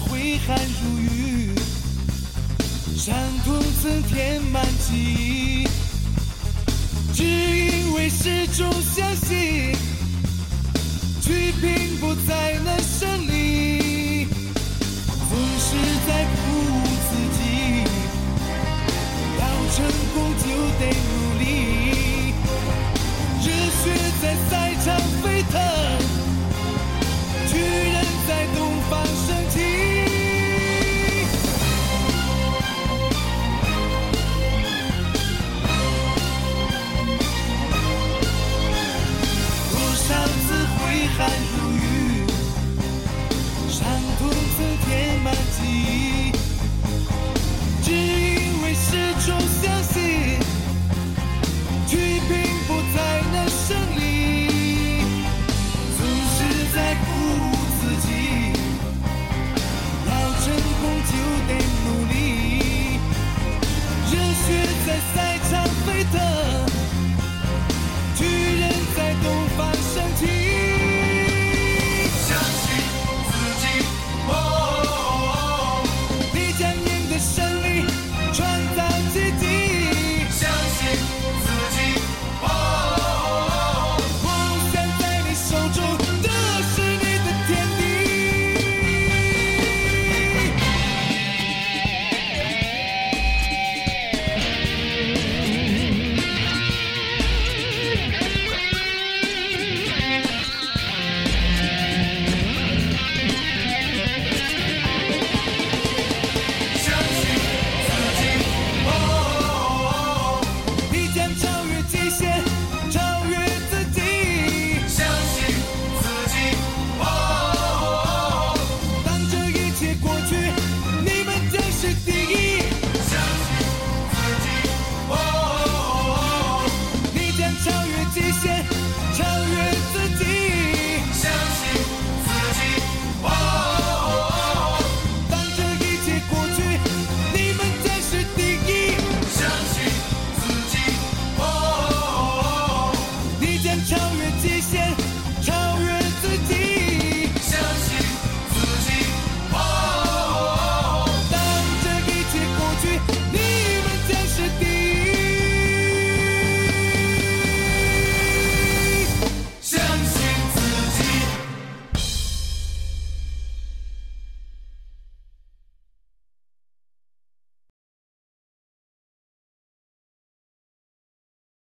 挥汗如雨伤痛曾填满记忆只因为始终相信去拼搏才能胜利总是在不